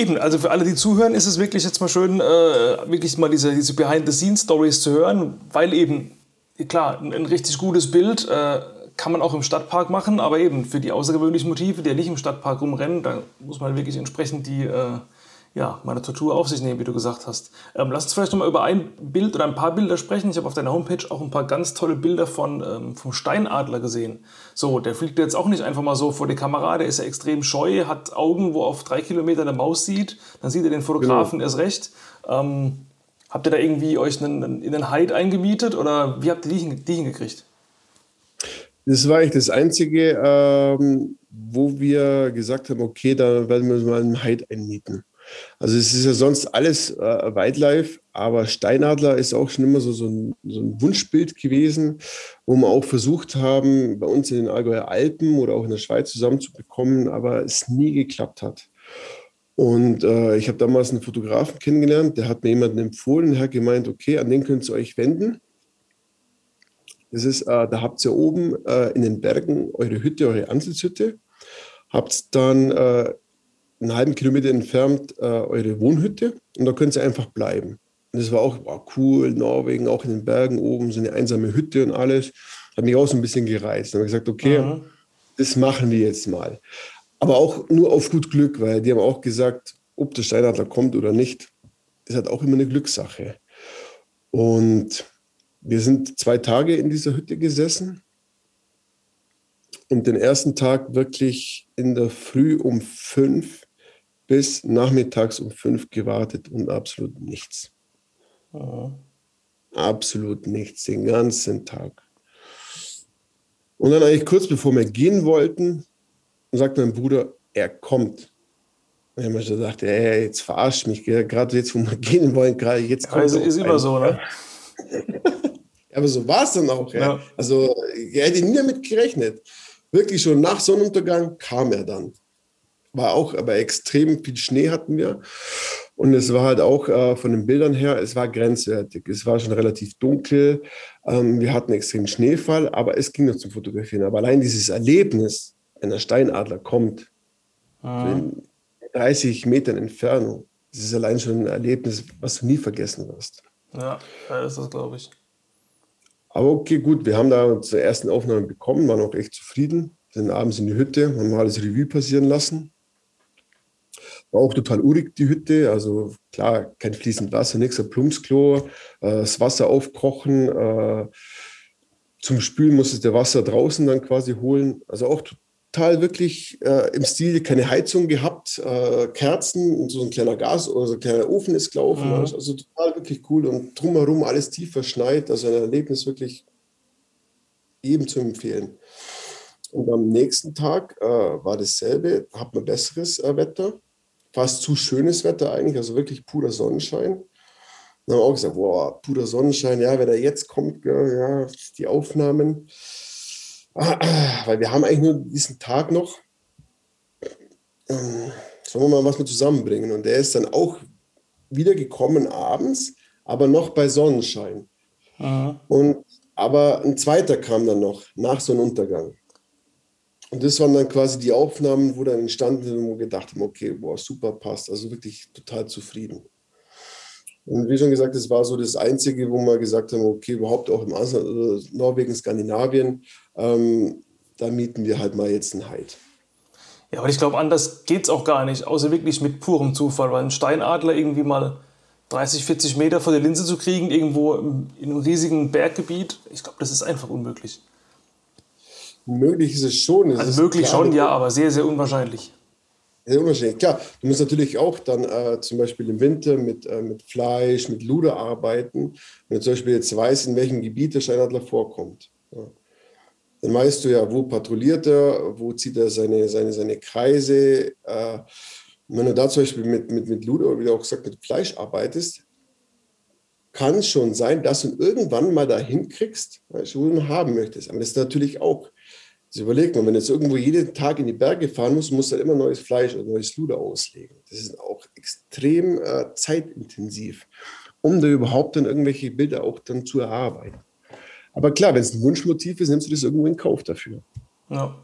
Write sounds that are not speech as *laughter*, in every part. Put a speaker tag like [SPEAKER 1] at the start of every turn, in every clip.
[SPEAKER 1] Eben, also für alle, die zuhören, ist es wirklich jetzt mal schön, äh, wirklich mal diese, diese Behind-the-Scenes-Stories zu hören, weil eben, klar, ein, ein richtig gutes Bild äh, kann man auch im Stadtpark machen, aber eben für die außergewöhnlichen Motive, die ja nicht im Stadtpark rumrennen, da muss man wirklich entsprechend die, äh, ja, meine Tortur auf sich nehmen, wie du gesagt hast. Ähm, lass uns vielleicht nochmal über ein Bild oder ein paar Bilder sprechen. Ich habe auf deiner Homepage auch ein paar ganz tolle Bilder von, ähm, vom Steinadler gesehen. So, der fliegt jetzt auch nicht einfach mal so vor die Kamera, der ist ja extrem scheu, hat Augen, wo auf drei Kilometer eine Maus sieht, dann sieht er den Fotografen genau. erst recht. Ähm, habt ihr da irgendwie euch einen, in den Hyde eingemietet oder wie habt ihr die, die hingekriegt?
[SPEAKER 2] Das war eigentlich das Einzige, ähm, wo wir gesagt haben, okay, da werden wir mal einen Hyde einmieten. Also es ist ja sonst alles äh, Wildlife, aber Steinadler ist auch schon immer so, so, ein, so ein Wunschbild gewesen, wo wir auch versucht haben, bei uns in den Allgäuer Alpen oder auch in der Schweiz zusammenzubekommen, aber es nie geklappt hat. Und äh, ich habe damals einen Fotografen kennengelernt, der hat mir jemanden empfohlen, der hat gemeint, okay, an den könnt ihr euch wenden. Das ist, äh, da habt ihr oben äh, in den Bergen eure Hütte, eure Anselshütte, habt dann äh, einen halben Kilometer entfernt äh, eure Wohnhütte und da könnt ihr einfach bleiben. Und das war auch wow, cool, Norwegen, auch in den Bergen oben, so eine einsame Hütte und alles. Hat mich auch so ein bisschen gereizt. Dann habe ich gesagt, okay, mhm. das machen wir jetzt mal. Aber auch nur auf gut Glück, weil die haben auch gesagt, ob der Steinadler kommt oder nicht, ist halt auch immer eine Glückssache. Und wir sind zwei Tage in dieser Hütte gesessen und den ersten Tag wirklich in der Früh um fünf bis nachmittags um fünf gewartet und absolut nichts. Mhm. Absolut nichts, den ganzen Tag. Und dann eigentlich kurz bevor wir gehen wollten, sagt mein Bruder, er kommt. Und ich habe gesagt, ey, jetzt verarscht mich, gerade jetzt, wo wir *laughs* gehen wollen, gerade jetzt kommt
[SPEAKER 1] also ist immer so, ne? *laughs*
[SPEAKER 2] aber so war es dann auch. Ja. Ja. Also, er hätte nie damit gerechnet. Wirklich schon nach Sonnenuntergang kam er dann war auch, aber extrem viel Schnee hatten wir. Und es war halt auch äh, von den Bildern her, es war grenzwertig. Es war schon relativ dunkel. Ähm, wir hatten extrem Schneefall, aber es ging noch zum Fotografieren. Aber allein dieses Erlebnis, wenn der Steinadler kommt, ah. in 30 Metern Entfernung, das ist allein schon ein Erlebnis, was du nie vergessen wirst.
[SPEAKER 1] Ja, das ist das, glaube ich.
[SPEAKER 2] Aber okay, gut, wir haben da unsere ersten Aufnahmen bekommen, waren auch echt zufrieden, sind abends in die Hütte, haben alles Revue passieren lassen. War auch total urig, die Hütte. Also klar, kein fließend Wasser, nichts, ein Plumpsklo, äh, das Wasser aufkochen. Äh, zum Spülen musstest du Wasser draußen dann quasi holen. Also auch total wirklich äh, im Stil keine Heizung gehabt, äh, Kerzen und so ein kleiner Gas oder so ein kleiner Ofen ist gelaufen. Mhm. Also total wirklich cool und drumherum alles tief verschneit. Also ein Erlebnis wirklich jedem zu empfehlen. Und am nächsten Tag äh, war dasselbe, hat man besseres äh, Wetter fast zu schönes Wetter eigentlich, also wirklich purer Sonnenschein. Dann haben wir auch gesagt, boah, purer Sonnenschein, ja, wenn er jetzt kommt, ja, die Aufnahmen. *clears throat* Weil wir haben eigentlich nur diesen Tag noch. Ähm, sollen wir mal was mit zusammenbringen? Und der ist dann auch wieder gekommen abends, aber noch bei Sonnenschein. Aha. Und, aber ein zweiter kam dann noch nach Sonnenuntergang. Und das waren dann quasi die Aufnahmen, wo dann entstanden sind, wo wir gedacht haben, okay, boah, super, passt. Also wirklich total zufrieden. Und wie schon gesagt, das war so das Einzige, wo wir gesagt haben, okay, überhaupt auch im Ausland, also Norwegen, Skandinavien, ähm, da mieten wir halt mal jetzt einen Heid.
[SPEAKER 1] Ja, aber ich glaube, anders geht es auch gar nicht, außer wirklich mit purem Zufall, weil ein Steinadler irgendwie mal 30, 40 Meter vor der Linse zu kriegen, irgendwo in einem riesigen Berggebiet, ich glaube, das ist einfach unmöglich.
[SPEAKER 2] Möglich ist es schon.
[SPEAKER 1] Es also möglich klar, schon, ja, aber sehr, sehr unwahrscheinlich.
[SPEAKER 2] Sehr unwahrscheinlich. Klar, du musst natürlich auch dann äh, zum Beispiel im Winter mit, äh, mit Fleisch, mit Luder arbeiten. Wenn du zum Beispiel jetzt weißt, in welchem Gebiet der Steinadler vorkommt. Ja. Dann weißt du ja, wo patrouilliert er, wo zieht er seine, seine, seine Kreise. Äh, wenn du da zum Beispiel mit, mit, mit Luder, wie du auch gesagt mit Fleisch arbeitest, kann es schon sein, dass du irgendwann mal dahin kriegst, was du haben möchtest. Aber das ist natürlich auch also überlegt man, wenn jetzt irgendwo jeden Tag in die Berge fahren musst du halt immer neues Fleisch oder neues Luder auslegen. Das ist auch extrem äh, zeitintensiv, um da überhaupt dann irgendwelche Bilder auch dann zu erarbeiten. Aber klar, wenn es ein Wunschmotiv ist, nimmst du das irgendwo in Kauf dafür.
[SPEAKER 1] Ja.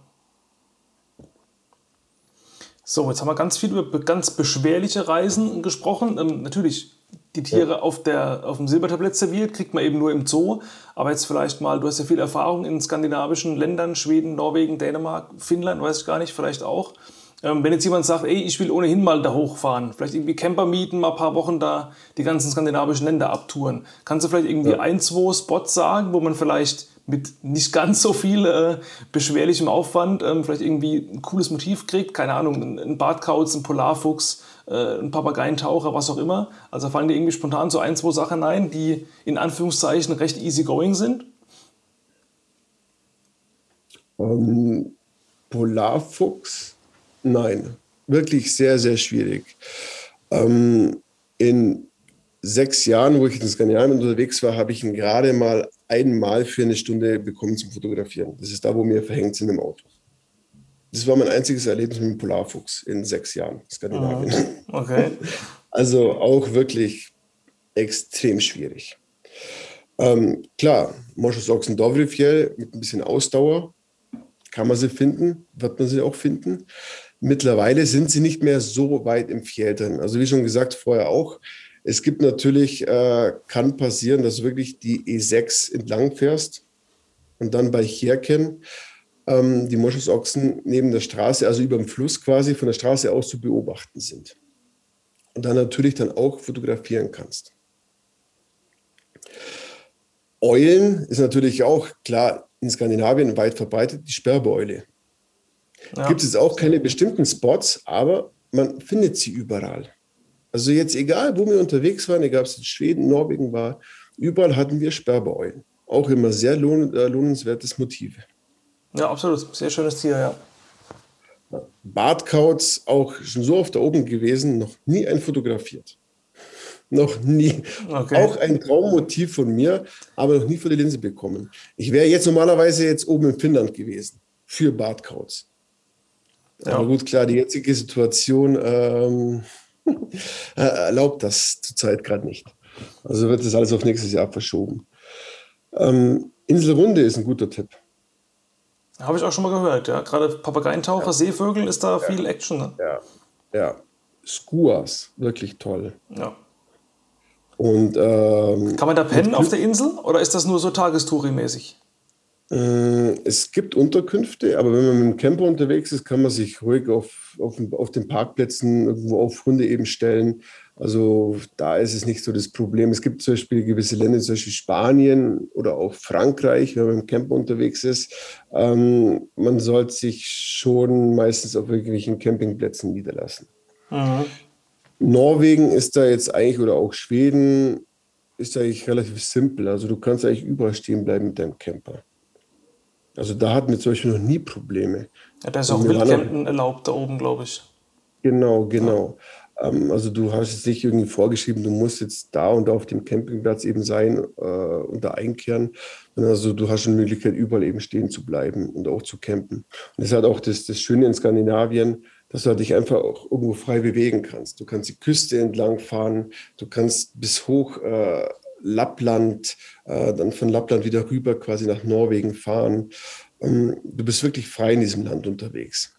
[SPEAKER 1] So, jetzt haben wir ganz viel über ganz beschwerliche Reisen gesprochen. Ähm, natürlich, die Tiere ja. auf, der, auf dem Silbertablett serviert, kriegt man eben nur im Zoo. Aber jetzt vielleicht mal, du hast ja viel Erfahrung in skandinavischen Ländern, Schweden, Norwegen, Dänemark, Finnland, weiß ich gar nicht, vielleicht auch. Ähm, wenn jetzt jemand sagt, ey, ich will ohnehin mal da hochfahren, vielleicht irgendwie Camper mieten, mal ein paar Wochen da die ganzen skandinavischen Länder abtouren, kannst du vielleicht irgendwie ja. ein, zwei Spots sagen, wo man vielleicht mit nicht ganz so viel äh, beschwerlichem Aufwand ähm, vielleicht irgendwie ein cooles Motiv kriegt, keine Ahnung, ein Bartkauz, ein Polarfuchs, äh, ein Papageientaucher, was auch immer. Also fallen dir irgendwie spontan so ein, zwei Sachen ein, die in Anführungszeichen recht easy going sind?
[SPEAKER 2] Um, ähm, Polarfuchs? Nein, wirklich sehr, sehr schwierig. Ähm, in sechs Jahren, wo ich in Skandinavien unterwegs war, habe ich ihn gerade mal einmal für eine Stunde bekommen zum Fotografieren. Das ist da, wo wir verhängt sind im Auto. Das war mein einziges Erlebnis mit dem Polarfuchs in sechs Jahren Skandinavien.
[SPEAKER 1] Ah, okay. *laughs*
[SPEAKER 2] Also auch wirklich extrem schwierig. Ähm, klar, Moschusochsen Dovrefjell mit ein bisschen Ausdauer kann man sie finden, wird man sie auch finden. Mittlerweile sind sie nicht mehr so weit im Fjell drin. Also wie schon gesagt, vorher auch, es gibt natürlich, äh, kann passieren, dass du wirklich die E6 entlang fährst und dann bei Cherken ähm, die Moschusochsen neben der Straße, also über dem Fluss quasi von der Straße aus zu beobachten sind. Und dann natürlich dann auch fotografieren kannst. Eulen ist natürlich auch klar in Skandinavien weit verbreitet, die Sperrbeule. Ja. Gibt es auch keine bestimmten Spots, aber man findet sie überall. Also jetzt egal, wo wir unterwegs waren, egal ob es in Schweden, Norwegen war, überall hatten wir Sperrbeulen. Auch immer sehr lohn, äh, lohnenswertes Motive.
[SPEAKER 1] Ja, absolut. Sehr schönes Tier, ja.
[SPEAKER 2] Bartkauz auch schon so oft da oben gewesen, noch nie ein fotografiert. Noch nie. Okay. Auch ein Traummotiv von mir, aber noch nie vor die Linse bekommen. Ich wäre jetzt normalerweise jetzt oben in Finnland gewesen für Bartkauz. Ja. Aber gut, klar, die jetzige Situation ähm, *laughs* erlaubt das zurzeit gerade nicht. Also wird das alles auf nächstes Jahr verschoben. Ähm, Inselrunde ist ein guter Tipp.
[SPEAKER 1] Habe ich auch schon mal gehört, ja. Gerade Papageientaucher, ja. Seevögel ist da ja. viel Action. Ne?
[SPEAKER 2] Ja, ja. Skuas, wirklich toll.
[SPEAKER 1] Ja.
[SPEAKER 2] Und, ähm,
[SPEAKER 1] Kann man da pennen auf der Insel oder ist das nur so Tagestouri-mäßig?
[SPEAKER 2] Äh, es gibt Unterkünfte, aber wenn man mit dem Camper unterwegs ist, kann man sich ruhig auf, auf, auf den Parkplätzen irgendwo auf Hunde eben stellen. Also da ist es nicht so das Problem. Es gibt zum Beispiel gewisse Länder, zum Beispiel Spanien oder auch Frankreich, wenn man im Camper unterwegs ist. Ähm, man sollte sich schon meistens auf irgendwelchen Campingplätzen niederlassen. Mhm. Norwegen ist da jetzt eigentlich, oder auch Schweden, ist eigentlich relativ simpel. Also du kannst eigentlich überall stehen bleiben mit deinem Camper. Also da hatten wir zum Beispiel noch nie Probleme.
[SPEAKER 1] Ja, da ist auch Wildcampen erlaubt da oben, glaube ich.
[SPEAKER 2] Genau, genau. Ja. Ähm, also du hast es nicht irgendwie vorgeschrieben, du musst jetzt da und da auf dem Campingplatz eben sein äh, und da einkehren. Also du hast schon die Möglichkeit, überall eben stehen zu bleiben und auch zu campen. Und das ist halt auch das, das Schöne in Skandinavien, dass du halt dich einfach auch irgendwo frei bewegen kannst. Du kannst die Küste entlang fahren, du kannst bis hoch äh, Lappland, äh, dann von Lappland wieder rüber quasi nach Norwegen fahren. Ähm, du bist wirklich frei in diesem Land unterwegs.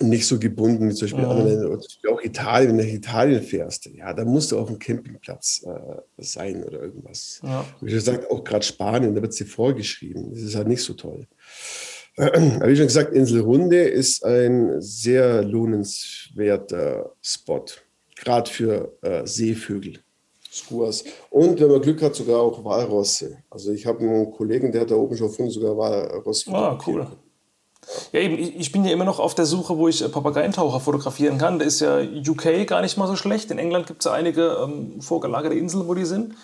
[SPEAKER 2] Nicht so gebunden wie zum Beispiel ja. andere Länder, oder auch Italien, wenn du nach Italien fährst, ja, da musst du auf dem Campingplatz äh, sein oder irgendwas. Ja. Wie gesagt, auch gerade Spanien, da wird es dir vorgeschrieben. Das ist halt nicht so toll. *clears throat* Aber wie schon gesagt, Inselrunde ist ein sehr lohnenswerter Spot, gerade für äh, Seevögel. Skuas. Und wenn man Glück hat, sogar auch Walrosse. Also ich habe einen Kollegen, der hat da oben schon gefunden, sogar Walross.
[SPEAKER 1] Ah, cool. Ja, eben, ich bin ja immer noch auf der Suche, wo ich Papageientaucher fotografieren kann. Da ist ja UK gar nicht mal so schlecht. In England gibt es ja einige ähm, vorgelagerte Inseln, wo die sind.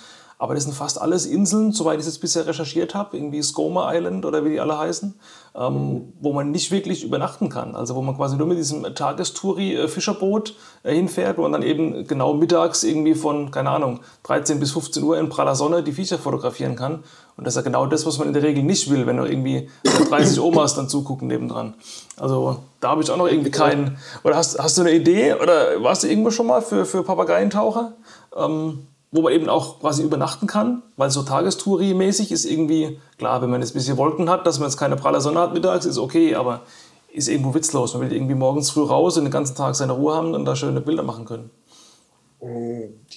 [SPEAKER 1] Aber das sind fast alles Inseln, soweit ich es jetzt bisher recherchiert habe, irgendwie Skomer Island oder wie die alle heißen, ähm, wo man nicht wirklich übernachten kann. Also wo man quasi nur mit diesem Tagestouri-Fischerboot äh, hinfährt, wo man dann eben genau mittags irgendwie von, keine Ahnung, 13 bis 15 Uhr in praller Sonne die Viecher fotografieren kann. Und das ist ja genau das, was man in der Regel nicht will, wenn noch irgendwie 30 Omas dann zugucken nebendran. Also da habe ich auch noch irgendwie keinen. Oder hast, hast du eine Idee oder warst du irgendwo schon mal für, für Papageientaucher? Ähm, wo man eben auch quasi übernachten kann, weil so Tagestouri-mäßig ist irgendwie, klar, wenn man jetzt ein bisschen Wolken hat, dass man jetzt keine pralle Sonne hat mittags, ist okay, aber ist irgendwo witzlos. Man will irgendwie morgens früh raus und den ganzen Tag seine Ruhe haben und da schöne Bilder machen können.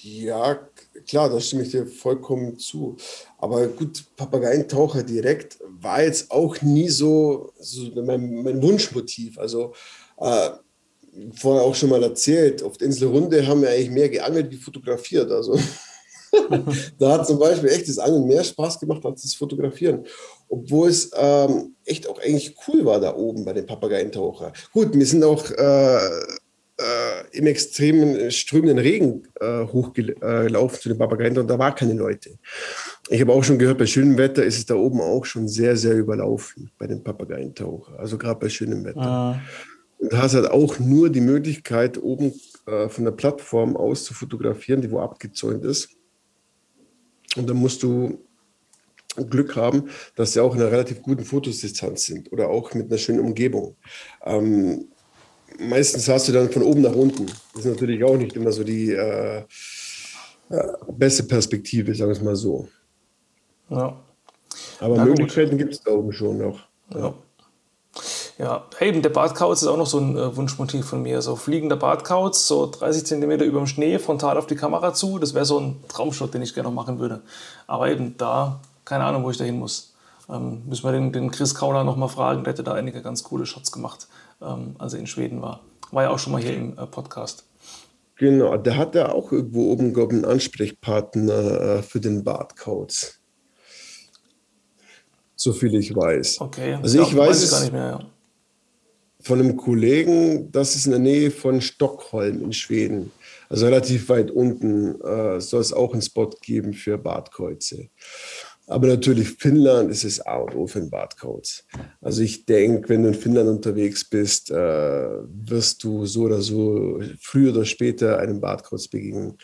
[SPEAKER 2] Ja, klar, da stimme ich dir vollkommen zu. Aber gut, Papageientaucher direkt war jetzt auch nie so, so mein, mein, Wunschmotiv. Also äh, vorher auch schon mal erzählt, auf der Insel Runde haben wir eigentlich mehr geangelt wie fotografiert. Also *laughs* da hat zum Beispiel echt das Angeln mehr Spaß gemacht als das Fotografieren. Obwohl es ähm, echt auch eigentlich cool war da oben bei den Papageientaucher. Gut, wir sind auch äh, äh, im extremen strömenden Regen äh, hochgelaufen zu den Papageien und da war keine Leute. Ich habe auch schon gehört, bei schönem Wetter ist es da oben auch schon sehr, sehr überlaufen bei den Papageientaucher. Also gerade bei schönem Wetter. Ah. Und da hast halt auch nur die Möglichkeit, oben äh, von der Plattform aus zu fotografieren, die wo abgezäunt ist. Und dann musst du Glück haben, dass sie auch in einer relativ guten Fotosdistanz sind oder auch mit einer schönen Umgebung. Ähm, meistens hast du dann von oben nach unten. Das ist natürlich auch nicht immer so die äh, äh, beste Perspektive, sagen wir es mal so. Ja. Aber Na Möglichkeiten gibt es da oben schon noch.
[SPEAKER 1] Ja. ja. Eben der Badkauz ist auch noch so ein äh, Wunschmotiv von mir. So fliegender Badkauz, so 30 Zentimeter über dem Schnee, frontal auf die Kamera zu. Das wäre so ein Traumshot, den ich gerne noch machen würde. Aber eben da, keine Ahnung, wo ich da hin muss. Ähm, müssen wir den, den Chris Kauner noch mal fragen. Der hätte da einige ganz coole Shots gemacht ähm, als er in Schweden war. War ja auch schon mal hier im äh, Podcast.
[SPEAKER 2] Genau, der hat ja auch irgendwo oben, glaube ich, einen Ansprechpartner äh, für den Bartcodes. So viel ich weiß.
[SPEAKER 1] Okay,
[SPEAKER 2] also ich, weiß, weiß es gar nicht mehr, ja. Von einem Kollegen, das ist in der Nähe von Stockholm in Schweden. Also relativ weit unten äh, soll es auch einen Spot geben für Bartkreuze. Aber natürlich Finnland ist es A und O für den Bartcodes. Also ich denke, wenn du in Finnland unterwegs bist, äh, wirst du so oder so früher oder später einem Bartcodes begegnen.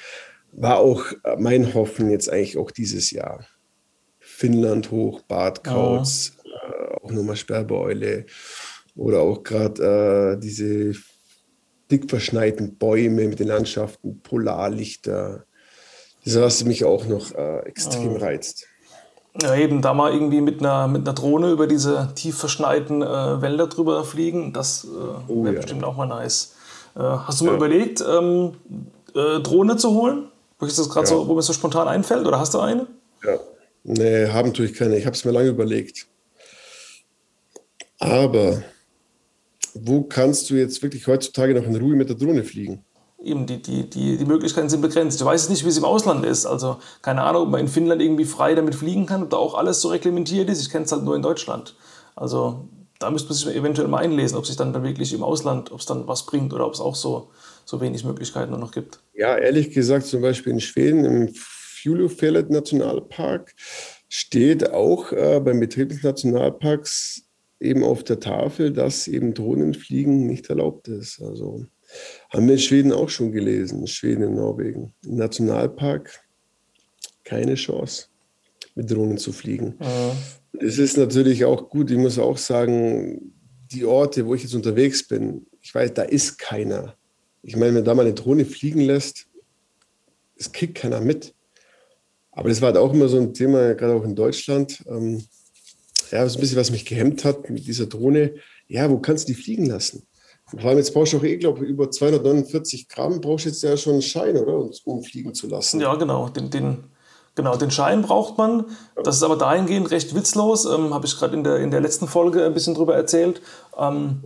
[SPEAKER 2] War auch mein Hoffen jetzt eigentlich auch dieses Jahr. Finnland hoch, Bartcodes, äh, auch nochmal Sperrbeule oder auch gerade äh, diese dick verschneiten Bäume mit den Landschaften, Polarlichter. Das ist, was mich auch noch äh, extrem oh. reizt.
[SPEAKER 1] Ja, eben da mal irgendwie mit einer, mit einer Drohne über diese tief verschneiten äh, Wälder drüber fliegen, das äh, oh, wäre ja. bestimmt auch mal nice. Äh, hast du ja. mal überlegt, ähm, äh, Drohne zu holen? Wo, ist das ja. so, wo mir so spontan einfällt? Oder hast du eine?
[SPEAKER 2] Ja. Nee, haben natürlich keine. Ich habe es mir lange überlegt. Aber wo kannst du jetzt wirklich heutzutage noch in Ruhe mit der Drohne fliegen?
[SPEAKER 1] eben die, die, die, die Möglichkeiten sind begrenzt. Ich weiß nicht, wie es im Ausland ist. Also keine Ahnung, ob man in Finnland irgendwie frei damit fliegen kann, ob da auch alles so reglementiert ist. Ich kenne es halt nur in Deutschland. Also da müsste man sich eventuell mal einlesen, ob sich dann, dann wirklich im Ausland, ob es dann was bringt oder ob es auch so, so wenig Möglichkeiten nur noch gibt.
[SPEAKER 2] Ja, ehrlich gesagt, zum Beispiel in Schweden im Fjulufjället Nationalpark steht auch äh, beim Betrieb des Nationalparks eben auf der Tafel, dass eben Drohnenfliegen nicht erlaubt ist. Also haben wir in Schweden auch schon gelesen, Schweden und Norwegen. Im Nationalpark keine Chance, mit Drohnen zu fliegen. Mhm. Es ist natürlich auch gut, ich muss auch sagen, die Orte, wo ich jetzt unterwegs bin, ich weiß, da ist keiner. Ich meine, wenn da mal eine Drohne fliegen lässt, es kriegt keiner mit. Aber das war halt auch immer so ein Thema, gerade auch in Deutschland. Ähm, ja, das ist ein bisschen, was mich gehemmt hat mit dieser Drohne. Ja, wo kannst du die fliegen lassen? Vor allem jetzt brauchst du auch eh, glaube ich, über 249 Gramm brauchst du jetzt ja schon einen Schein, oder? Um fliegen zu lassen.
[SPEAKER 1] Ja, genau. Den, den, genau, den Schein braucht man. Das ist aber dahingehend recht witzlos. Ähm, Habe ich gerade in der, in der letzten Folge ein bisschen drüber erzählt. Ähm,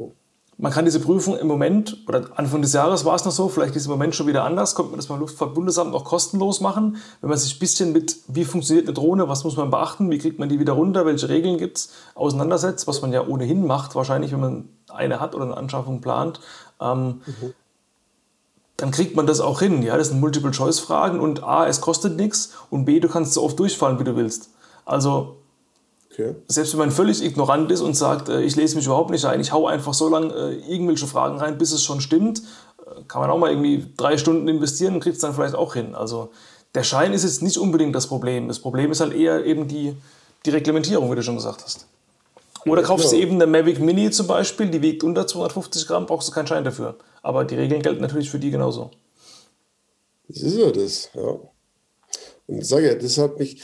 [SPEAKER 1] man kann diese Prüfung im Moment, oder Anfang des Jahres war es noch so, vielleicht ist es im Moment schon wieder anders, kommt man das beim Luftfahrtbundesamt auch kostenlos machen. Wenn man sich ein bisschen mit, wie funktioniert eine Drohne, was muss man beachten, wie kriegt man die wieder runter, welche Regeln gibt es, auseinandersetzt, was man ja ohnehin macht, wahrscheinlich, wenn man eine hat oder eine Anschaffung plant, ähm, mhm. dann kriegt man das auch hin. Ja, das sind Multiple-Choice-Fragen und A, es kostet nichts und B, du kannst so oft durchfallen, wie du willst. Also okay. selbst wenn man völlig ignorant ist und sagt, äh, ich lese mich überhaupt nicht ein, ich hau einfach so lange äh, irgendwelche Fragen rein, bis es schon stimmt, äh, kann man auch mal irgendwie drei Stunden investieren und kriegt es dann vielleicht auch hin. Also der Schein ist jetzt nicht unbedingt das Problem. Das Problem ist halt eher eben die, die Reglementierung, wie du schon gesagt hast. Oder kaufst du eben eine Mavic Mini zum Beispiel, die wiegt unter 250 Gramm, brauchst du keinen Schein dafür. Aber die Regeln gelten natürlich für die genauso.
[SPEAKER 2] Das ist ja das, ja. Und ich sage ja, das hat mich,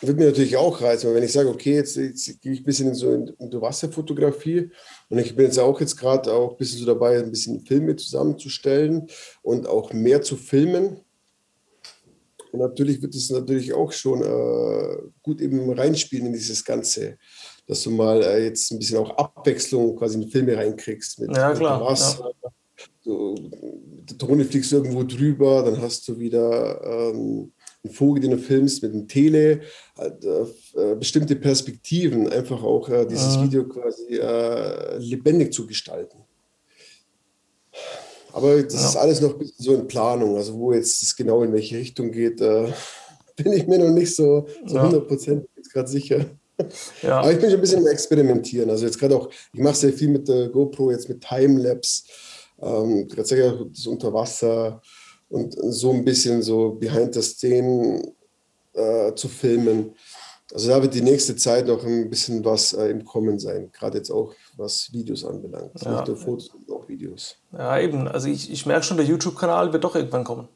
[SPEAKER 2] würde mir natürlich auch reizen, weil wenn ich sage, okay, jetzt, jetzt gehe ich ein bisschen in so in, in Wasserfotografie und ich bin jetzt auch jetzt gerade auch ein bisschen so dabei, ein bisschen Filme zusammenzustellen und auch mehr zu filmen. Und natürlich wird es natürlich auch schon äh, gut eben reinspielen in dieses Ganze, dass du mal äh, jetzt ein bisschen auch Abwechslung quasi in Filme reinkriegst.
[SPEAKER 1] Mit, ja, klar. Mit Wasser.
[SPEAKER 2] Ja. So, die Drohne fliegst irgendwo drüber, dann hast du wieder ähm, einen Vogel, den du filmst mit einem Tele, äh, bestimmte Perspektiven, einfach auch äh, dieses mhm. Video quasi äh, lebendig zu gestalten. Aber das ja. ist alles noch ein bisschen so in Planung. Also wo jetzt das genau in welche Richtung geht, äh, *laughs* bin ich mir noch nicht so, so ja. 100% gerade sicher. *laughs* Ja. Aber ich bin schon ein bisschen im Experimentieren. Also jetzt gerade auch, ich mache sehr viel mit der GoPro, jetzt mit Timelapse, ähm, gerade das Unterwasser, und so ein bisschen so behind the scene äh, zu filmen. Also da wird die nächste Zeit noch ein bisschen was äh, im Kommen sein, gerade jetzt auch was Videos anbelangt. Ja. Nicht nur Fotos, sondern auch Videos.
[SPEAKER 1] Ja, eben. Also ich, ich merke schon, der YouTube-Kanal wird doch irgendwann kommen.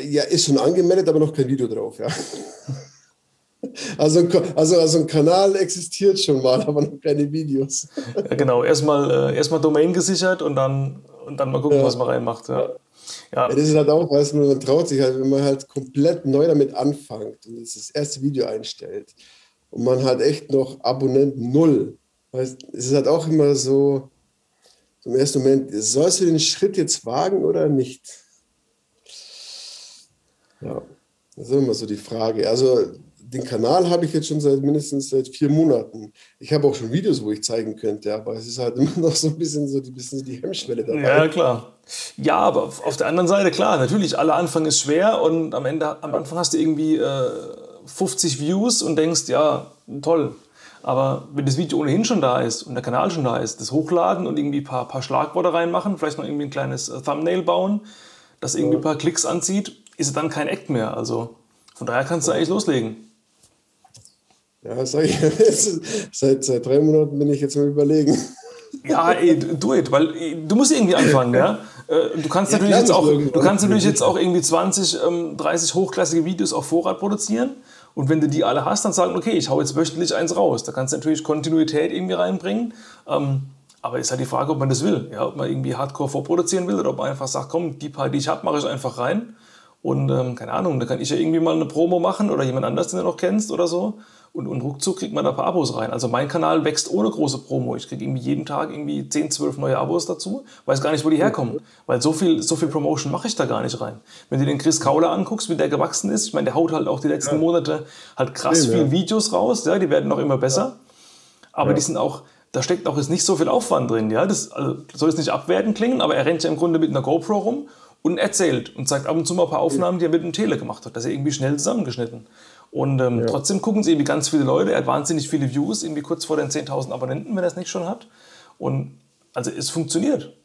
[SPEAKER 2] Ja, ist schon angemeldet, aber noch kein Video drauf, ja. *laughs* Also, also, also ein Kanal existiert schon mal, aber noch keine Videos.
[SPEAKER 1] Ja, genau, erstmal äh, erst Domain gesichert und dann, und dann mal gucken, ja. was man reinmacht. Ja.
[SPEAKER 2] Ja. ja. das ist halt auch, du, man traut sich halt, wenn man halt komplett neu damit anfängt und das, das erste Video einstellt und man hat echt noch Abonnent null. Weißt, es ist halt auch immer so, so im ersten Moment, sollst du den Schritt jetzt wagen oder nicht? Ja, das ist immer so die Frage. Also den Kanal habe ich jetzt schon seit mindestens seit vier Monaten. Ich habe auch schon Videos, wo ich zeigen könnte, aber es ist halt *laughs* immer noch so ein bisschen so die, bisschen die Hemmschwelle dabei.
[SPEAKER 1] Ja, klar. Ja, aber auf der anderen Seite, klar, natürlich, aller Anfang ist schwer und am Ende, am Anfang hast du irgendwie äh, 50 Views und denkst, ja, toll. Aber wenn das Video ohnehin schon da ist und der Kanal schon da ist, das hochladen und irgendwie ein paar, paar Schlagworte reinmachen, vielleicht noch irgendwie ein kleines äh, Thumbnail bauen, das irgendwie ein paar Klicks anzieht, ist es dann kein Act mehr. Also von daher kannst du eigentlich loslegen.
[SPEAKER 2] Ja, sag ich, *laughs* seit, seit drei Monaten bin ich jetzt mal überlegen.
[SPEAKER 1] Ja, ey, do it, weil du musst irgendwie anfangen, ja. Äh, du kannst ja, natürlich, jetzt auch, du kannst natürlich jetzt auch irgendwie 20, 30 ähm, hochklassige Videos auf Vorrat produzieren. Und wenn du die alle hast, dann sagen, okay, ich hau jetzt wöchentlich eins raus. Da kannst du natürlich Kontinuität irgendwie reinbringen. Ähm, aber ist halt die Frage, ob man das will. Ja, ob man irgendwie Hardcore vorproduzieren will oder ob man einfach sagt, komm, die paar, die ich habe, mache ich einfach rein. Und ähm, keine Ahnung, da kann ich ja irgendwie mal eine Promo machen oder jemand anders, den du noch kennst oder so. Und, und ruckzuck kriegt man da ein paar Abos rein. Also mein Kanal wächst ohne große Promo. Ich kriege irgendwie jeden Tag irgendwie 10, 12 neue Abos dazu. Weiß gar nicht, wo die herkommen. Weil so viel, so viel Promotion mache ich da gar nicht rein. Wenn du den Chris Kauler anguckst, wie der gewachsen ist, ich meine, der haut halt auch die letzten ja. Monate halt krass viel Videos raus. Ja, die werden noch immer besser. Aber ja. die sind auch, da steckt auch jetzt nicht so viel Aufwand drin. Ja? Das also, soll jetzt nicht abwertend klingen, aber er rennt ja im Grunde mit einer GoPro rum und erzählt und zeigt ab und zu mal ein paar Aufnahmen, die er mit dem Tele gemacht hat. Das ist irgendwie schnell zusammengeschnitten. Und ähm, ja. trotzdem gucken sie irgendwie ganz viele Leute. Er hat wahnsinnig viele Views, irgendwie kurz vor den 10.000 Abonnenten, wenn er es nicht schon hat. Und also es funktioniert.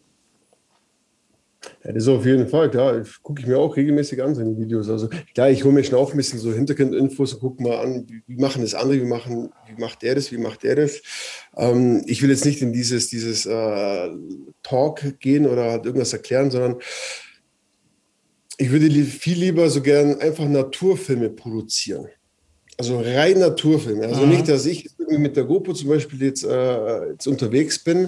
[SPEAKER 2] Ja, das ist auf jeden Fall, klar. Gucke ich mir auch regelmäßig an, seine Videos. Also klar, ich hole mir schon auch ein bisschen so Hintergrundinfos und gucke mal an, wie, machen das andere, wie, machen, wie macht der das, wie macht der das. Ähm, ich will jetzt nicht in dieses, dieses äh, Talk gehen oder halt irgendwas erklären, sondern ich würde viel lieber so gern einfach Naturfilme produzieren. Also rein Naturfilme. Also mhm. nicht, dass ich mit der GoPro zum Beispiel jetzt, äh, jetzt, unterwegs bin.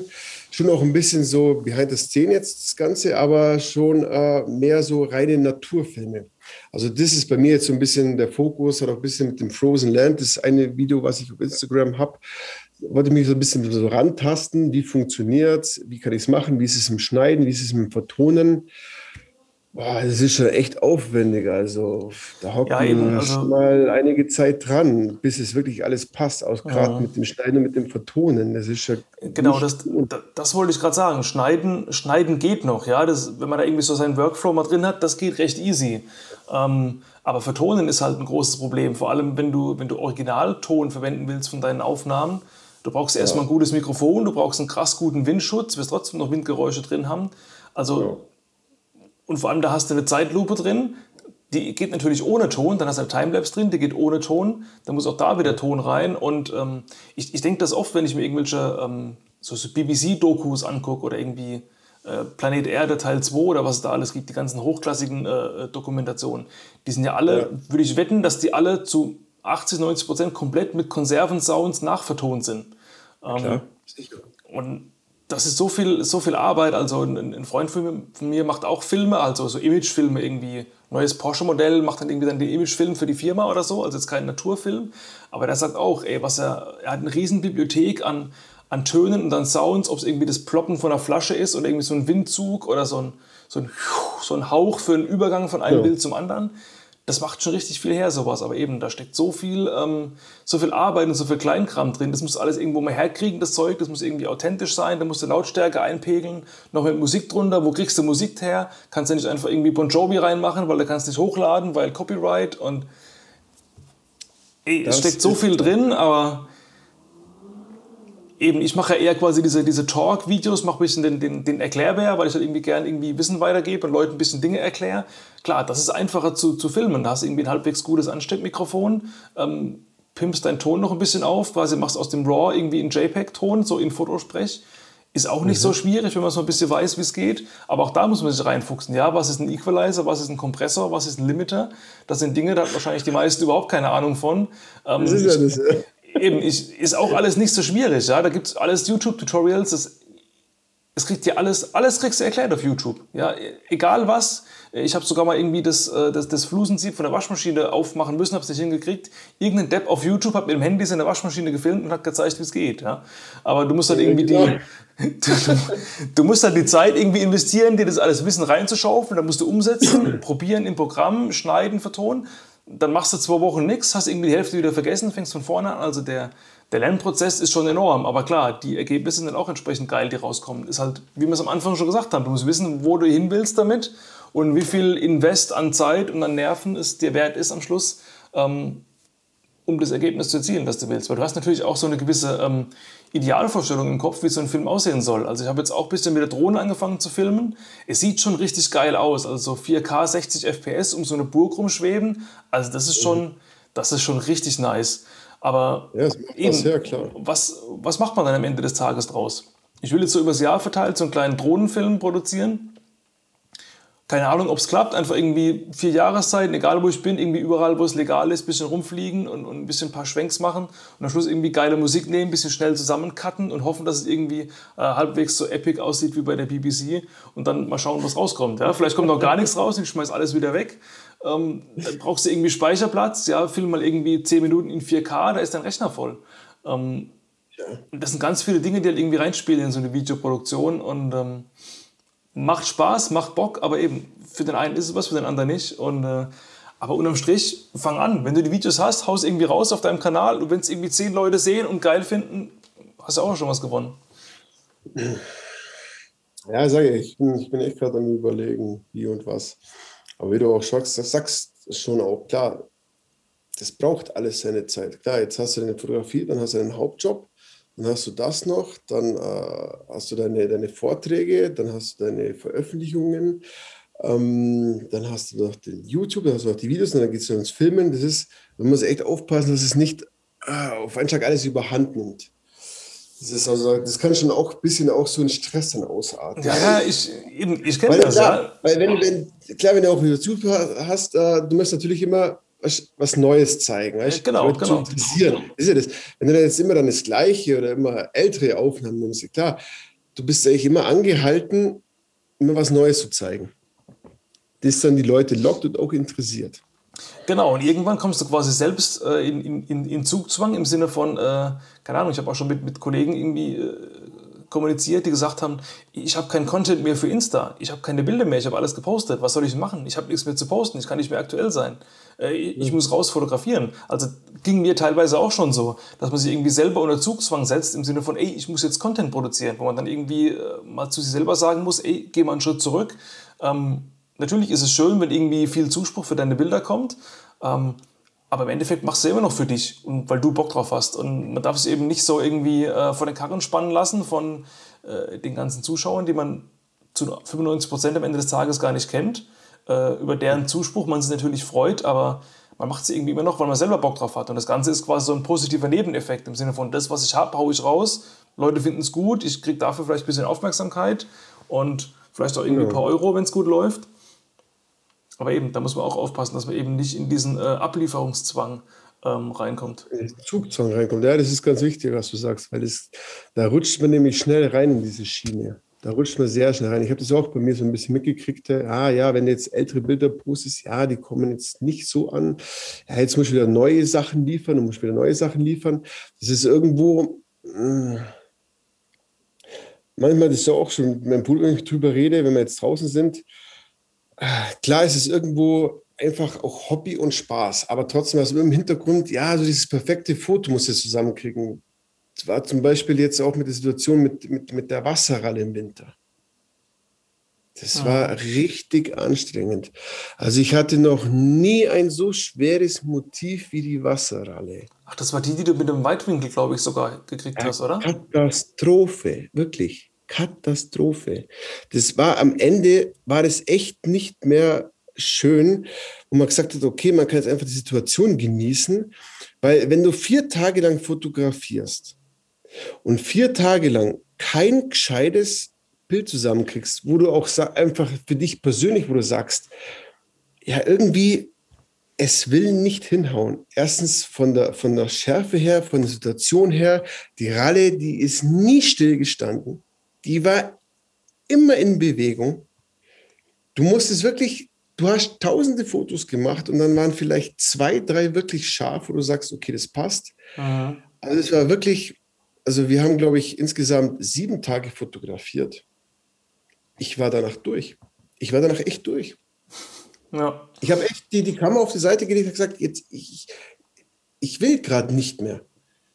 [SPEAKER 2] Schon auch ein bisschen so behind the scene jetzt das Ganze, aber schon äh, mehr so reine Naturfilme. Also das ist bei mir jetzt so ein bisschen der Fokus, hat auch ein bisschen mit dem Frozen Land, das ist eine Video, was ich auf Instagram habe. Wollte mich so ein bisschen so rantasten, wie funktioniert es, wie kann ich es machen, wie ist es im Schneiden, wie ist es im Vertonen. Boah, das ist schon echt aufwendig. Also da hockt ja, man also, schon mal einige Zeit dran, bis es wirklich alles passt, auch gerade ja. mit dem Schneiden und mit dem Vertonen. Das ist ja
[SPEAKER 1] genau, das, das wollte ich gerade sagen. Schneiden, Schneiden geht noch, ja. Das, wenn man da irgendwie so seinen Workflow mal drin hat, das geht recht easy. Ähm, aber Vertonen ist halt ein großes Problem. Vor allem, wenn du, wenn du Originalton verwenden willst von deinen Aufnahmen. Du brauchst ja. erstmal ein gutes Mikrofon, du brauchst einen krass guten Windschutz, wirst trotzdem noch Windgeräusche drin haben. Also und vor allem, da hast du eine Zeitlupe drin, die geht natürlich ohne Ton, dann hast du eine Timelapse drin, die geht ohne Ton, dann muss auch da wieder Ton rein. Und ähm, ich, ich denke das oft, wenn ich mir irgendwelche ähm, so, so BBC-Dokus angucke oder irgendwie äh, Planet Erde Teil 2 oder was es da alles gibt, die ganzen hochklassigen äh, Dokumentationen, die sind ja alle, ja. würde ich wetten, dass die alle zu 80, 90 Prozent komplett mit Konservensounds nachvertont sind. Ähm, Klar, sicher. Und das ist so viel, so viel Arbeit. Also ein, ein, Freund von mir macht auch Filme, also so Imagefilme irgendwie. Neues Porsche-Modell macht dann irgendwie dann den Imagefilm für die Firma oder so, also jetzt kein Naturfilm. Aber der sagt auch, ey, was er, er hat eine riesen Bibliothek an, an Tönen und an Sounds, ob es irgendwie das Ploppen von einer Flasche ist oder irgendwie so ein Windzug oder so ein, so ein, so ein Hauch für einen Übergang von einem ja. Bild zum anderen. Das macht schon richtig viel her, sowas. Aber eben, da steckt so viel, ähm, so viel Arbeit und so viel Kleinkram drin. Das muss alles irgendwo mal herkriegen, das Zeug. Das muss irgendwie authentisch sein. Da musst du Lautstärke einpegeln. Noch mit Musik drunter. Wo kriegst du Musik her? Kannst du nicht einfach irgendwie Bon Jovi reinmachen, weil du kannst nicht hochladen, weil Copyright und ey, es steckt so viel drin, aber eben, ich mache ja eher quasi diese, diese Talk-Videos, mache ein bisschen den, den, den Erklärbär, weil ich halt irgendwie gern irgendwie Wissen weitergebe und Leuten ein bisschen Dinge erkläre. Klar, das ist einfacher zu, zu filmen. Da hast du irgendwie ein halbwegs gutes Ansteckmikrofon, ähm, pimpst deinen Ton noch ein bisschen auf, quasi machst aus dem RAW irgendwie einen JPEG-Ton, so in Fotosprech. Ist auch nicht mhm. so schwierig, wenn man so ein bisschen weiß, wie es geht. Aber auch da muss man sich reinfuchsen. Ja, was ist ein Equalizer, was ist ein Kompressor, was ist ein Limiter? Das sind Dinge, da hat wahrscheinlich die meisten überhaupt keine Ahnung von. Ähm, das ist ja das, ja eben, ich, ist auch alles nicht so schwierig. Ja? Da gibt es alles YouTube-Tutorials. Es kriegt dir alles, alles kriegst du erklärt auf YouTube. Ja? Egal was. Ich habe sogar mal irgendwie das, äh, das, das Flusensieb von der Waschmaschine aufmachen müssen, habe es nicht hingekriegt. Irgendein Depp auf YouTube hat mit dem Handy seine Waschmaschine gefilmt und hat gezeigt, wie es geht. Ja? Aber du musst halt irgendwie die, *laughs* du, du, musst halt die Zeit irgendwie investieren, dir das alles Wissen reinzuschaufeln. Dann musst du umsetzen, *clears throat* probieren im Programm, schneiden, vertonen dann machst du zwei Wochen nichts, hast irgendwie die Hälfte wieder vergessen, fängst von vorne an. Also der, der Lernprozess ist schon enorm. Aber klar, die Ergebnisse sind dann auch entsprechend geil, die rauskommen. Ist halt, wie wir es am Anfang schon gesagt haben, du musst wissen, wo du hin willst damit und wie viel Invest an Zeit und an Nerven es dir wert ist am Schluss. Ähm, um das Ergebnis zu erzielen, das du willst. Weil du hast natürlich auch so eine gewisse ähm, Idealvorstellung im Kopf, wie so ein Film aussehen soll. Also ich habe jetzt auch ein bisschen mit der Drohne angefangen zu filmen. Es sieht schon richtig geil aus. Also 4K 60 FPS um so eine Burg rumschweben. Also das ist schon, das ist schon richtig nice. Aber ja, eben. Was, was macht man dann am Ende des Tages draus? Ich will jetzt so übers Jahr verteilt so einen kleinen Drohnenfilm produzieren keine Ahnung, ob es klappt, einfach irgendwie vier Jahreszeiten, egal wo ich bin, irgendwie überall, wo es legal ist, ein bisschen rumfliegen und, und ein bisschen ein paar Schwenks machen und am Schluss irgendwie geile Musik nehmen, ein bisschen schnell zusammencutten und hoffen, dass es irgendwie äh, halbwegs so epic aussieht wie bei der BBC und dann mal schauen, was rauskommt. Ja? Vielleicht kommt noch gar nichts raus und ich schmeiß alles wieder weg. Ähm, dann brauchst du irgendwie Speicherplatz, ja, film mal irgendwie zehn Minuten in 4K, da ist dein Rechner voll. Ähm. Das sind ganz viele Dinge, die halt irgendwie reinspielen in so eine Videoproduktion und ähm, macht Spaß, macht Bock, aber eben für den einen ist es was, für den anderen nicht. Und, äh, aber unterm Strich, fang an. Wenn du die Videos hast, haust irgendwie raus auf deinem Kanal und wenn es irgendwie zehn Leute sehen und geil finden, hast du auch schon was gewonnen.
[SPEAKER 2] Ja, sage ich, ich bin, ich bin echt gerade am Überlegen, wie und was. Aber wie du auch sagst, das sagst schon auch, klar, das braucht alles seine Zeit. Klar, jetzt hast du deine Fotografie, dann hast du einen Hauptjob dann hast du das noch, dann äh, hast du deine, deine Vorträge, dann hast du deine Veröffentlichungen, ähm, dann hast du noch den YouTube, dann hast du noch die Videos und dann geht es ins Filmen. Das ist, man muss echt aufpassen, dass es nicht äh, auf einen Schlag alles überhand nimmt. Das, ist also, das kann schon auch ein bisschen auch so einen Stress dann ausarten.
[SPEAKER 1] Ja, ich, ich kenne das.
[SPEAKER 2] Klar, ja. Weil wenn, wenn, klar, wenn du auch YouTube hast, äh, du musst natürlich immer was, was Neues zeigen, weißt?
[SPEAKER 1] genau, Leute genau.
[SPEAKER 2] Zu interessieren. ist ja das. Wenn du jetzt immer dann das Gleiche oder immer ältere Aufnahmen nimmst, klar, du bist eigentlich immer angehalten, immer was Neues zu zeigen. Das dann die Leute lockt und auch interessiert.
[SPEAKER 1] Genau, und irgendwann kommst du quasi selbst äh, in, in, in Zugzwang im Sinne von, äh, keine Ahnung, ich habe auch schon mit, mit Kollegen irgendwie äh, kommuniziert, die gesagt haben, ich habe keinen Content mehr für Insta, ich habe keine Bilder mehr, ich habe alles gepostet, was soll ich machen? Ich habe nichts mehr zu posten, ich kann nicht mehr aktuell sein. Äh, ich muss raus fotografieren. Also ging mir teilweise auch schon so, dass man sich irgendwie selber unter Zugzwang setzt im Sinne von, ey, ich muss jetzt Content produzieren, wo man dann irgendwie äh, mal zu sich selber sagen muss, ey, geh mal einen Schritt zurück. Ähm, natürlich ist es schön, wenn irgendwie viel Zuspruch für deine Bilder kommt. Ähm, aber im Endeffekt machst du immer noch für dich und weil du Bock drauf hast. Und man darf es eben nicht so irgendwie äh, vor den Karren spannen lassen von äh, den ganzen Zuschauern, die man zu 95 Prozent am Ende des Tages gar nicht kennt, äh, über deren Zuspruch man sich natürlich freut, aber man macht es irgendwie immer noch, weil man selber Bock drauf hat. Und das Ganze ist quasi so ein positiver Nebeneffekt im Sinne von, das, was ich habe, haue ich raus. Leute finden es gut, ich kriege dafür vielleicht ein bisschen Aufmerksamkeit und vielleicht auch irgendwie ein paar Euro, wenn es gut läuft. Aber eben, da muss man auch aufpassen, dass man eben nicht in diesen äh, Ablieferungszwang ähm, reinkommt.
[SPEAKER 2] Zugzwang reinkommt. Ja, das ist ganz wichtig, was du sagst, weil das, da rutscht man nämlich schnell rein in diese Schiene. Da rutscht man sehr schnell rein. Ich habe das auch bei mir so ein bisschen mitgekriegt. Ah ja, wenn du jetzt ältere Bilder postest, ja, die kommen jetzt nicht so an. Ja, jetzt muss ich wieder neue Sachen liefern und muss wieder neue Sachen liefern. Das ist irgendwo. Mh, hm, manchmal, das ist ja auch schon wenn ich drüber rede, wenn wir jetzt draußen sind. Klar ist es irgendwo einfach auch Hobby und Spaß, aber trotzdem also im Hintergrund, ja, so dieses perfekte Foto muss es zusammenkriegen. Das war zum Beispiel jetzt auch mit der Situation mit, mit, mit der Wasserralle im Winter. Das ja. war richtig anstrengend. Also ich hatte noch nie ein so schweres Motiv wie die Wasserralle.
[SPEAKER 1] Ach, das war die, die du mit dem Weitwinkel, glaube ich, sogar gekriegt hast, oder?
[SPEAKER 2] Katastrophe, wirklich. Katastrophe. Das war am Ende, war es echt nicht mehr schön, wo man gesagt hat, okay, man kann jetzt einfach die Situation genießen, weil wenn du vier Tage lang fotografierst und vier Tage lang kein gescheites Bild zusammenkriegst, wo du auch einfach für dich persönlich, wo du sagst, ja, irgendwie, es will nicht hinhauen. Erstens von der, von der Schärfe her, von der Situation her, die Ralle, die ist nie stillgestanden. Die war immer in Bewegung. Du musstest wirklich du hast tausende Fotos gemacht und dann waren vielleicht zwei, drei wirklich scharf, wo du sagst, okay, das passt. Mhm. Also es war wirklich, also wir haben, glaube ich, insgesamt sieben Tage fotografiert. Ich war danach durch. Ich war danach echt durch. Ja. Ich habe echt die, die Kamera auf die Seite gelegt und gesagt, jetzt, ich, ich will gerade nicht mehr.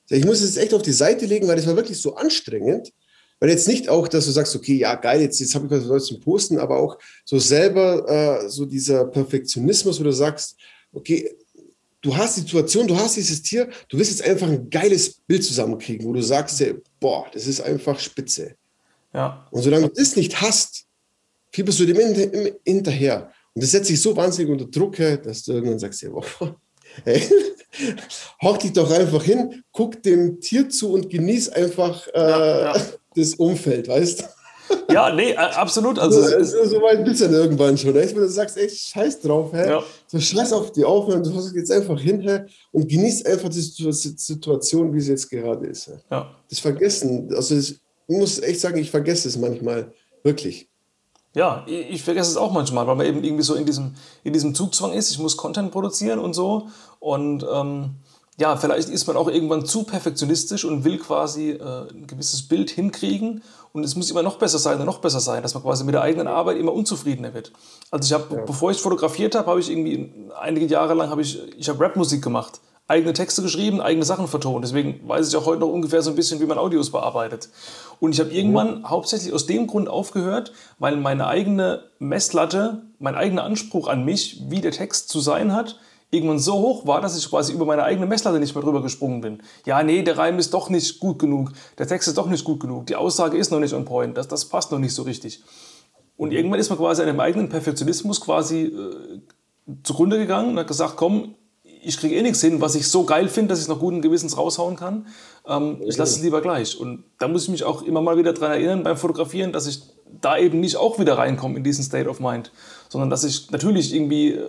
[SPEAKER 2] Ich muss es echt auf die Seite legen, weil es war wirklich so anstrengend. Weil jetzt nicht auch, dass du sagst, okay, ja, geil, jetzt, jetzt habe ich was Neues zum Posten, aber auch so selber äh, so dieser Perfektionismus, wo du sagst, okay, du hast die Situation, du hast dieses Tier, du willst jetzt einfach ein geiles Bild zusammenkriegen, wo du sagst, boah, das ist einfach spitze. Ja. Und solange du das nicht hast, fieberst du dem hinterher. Und das setzt sich so wahnsinnig unter Druck, dass du irgendwann sagst, ja, boah, *laughs* hey, hock dich doch einfach hin, guck dem Tier zu und genieß einfach äh, ja, ja *laughs* das Umfeld, weißt du?
[SPEAKER 1] Ja, nee, absolut. Also,
[SPEAKER 2] so, so weit bist du dann irgendwann schon. Echt? Wenn du sagst, ey, scheiß drauf, hä? Ja. So scheiß auf die Aufnahme, du hast jetzt einfach hin hä? und genießt einfach die Situation, wie sie jetzt gerade ist. Hä? Ja. Das Vergessen, also das, ich muss echt sagen, ich vergesse es manchmal, wirklich.
[SPEAKER 1] Ja, ich, ich vergesse es auch manchmal, weil man eben irgendwie so in diesem, in diesem Zugzwang ist, ich muss Content produzieren und so. Und ähm, ja, vielleicht ist man auch irgendwann zu perfektionistisch und will quasi äh, ein gewisses Bild hinkriegen und es muss immer noch besser sein und noch besser sein, dass man quasi mit der eigenen Arbeit immer unzufriedener wird. Also ich habe, ja. bevor ich fotografiert habe, habe ich irgendwie einige Jahre lang habe ich, ich habe Rapmusik gemacht, eigene Texte geschrieben, eigene Sachen vertont. Deswegen weiß ich auch heute noch ungefähr so ein bisschen, wie man Audios bearbeitet. Und ich habe irgendwann mhm. hauptsächlich aus dem Grund aufgehört, weil meine eigene Messlatte, mein eigener Anspruch an mich, wie der Text zu sein hat, irgendwann so hoch war, dass ich quasi über meine eigene Messlatte nicht mehr drüber gesprungen bin. Ja, nee, der Reim ist doch nicht gut genug, der Text ist doch nicht gut genug, die Aussage ist noch nicht on point, das, das passt noch nicht so richtig. Und irgendwann ist man quasi an eigenen Perfektionismus quasi äh, zugrunde gegangen und hat gesagt, komm, ich kriege eh nichts hin, was ich so geil finde, dass ich es noch guten Gewissens raushauen kann. Ähm, ich lasse es lieber gleich. Und da muss ich mich auch immer mal wieder daran erinnern beim Fotografieren, dass ich da eben nicht auch wieder reinkomme in diesen State of Mind, sondern dass ich natürlich irgendwie äh,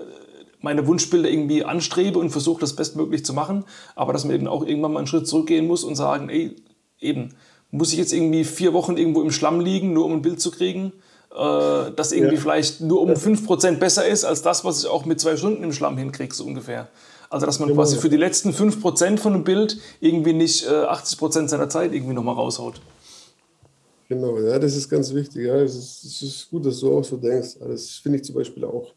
[SPEAKER 1] meine Wunschbilder irgendwie anstrebe und versuche, das bestmöglich zu machen, aber dass man eben auch irgendwann mal einen Schritt zurückgehen muss und sagen, ey, eben, muss ich jetzt irgendwie vier Wochen irgendwo im Schlamm liegen, nur um ein Bild zu kriegen, äh, das irgendwie ja. vielleicht nur um 5% besser ist als das, was ich auch mit zwei Stunden im Schlamm hinkriege, so ungefähr. Also dass man genau. quasi für die letzten 5% von einem Bild irgendwie nicht äh, 80% seiner Zeit irgendwie nochmal raushaut.
[SPEAKER 2] Genau, ja, das ist ganz wichtig. Ja. Es, ist, es ist gut, dass du auch so denkst. Das finde ich zum Beispiel auch.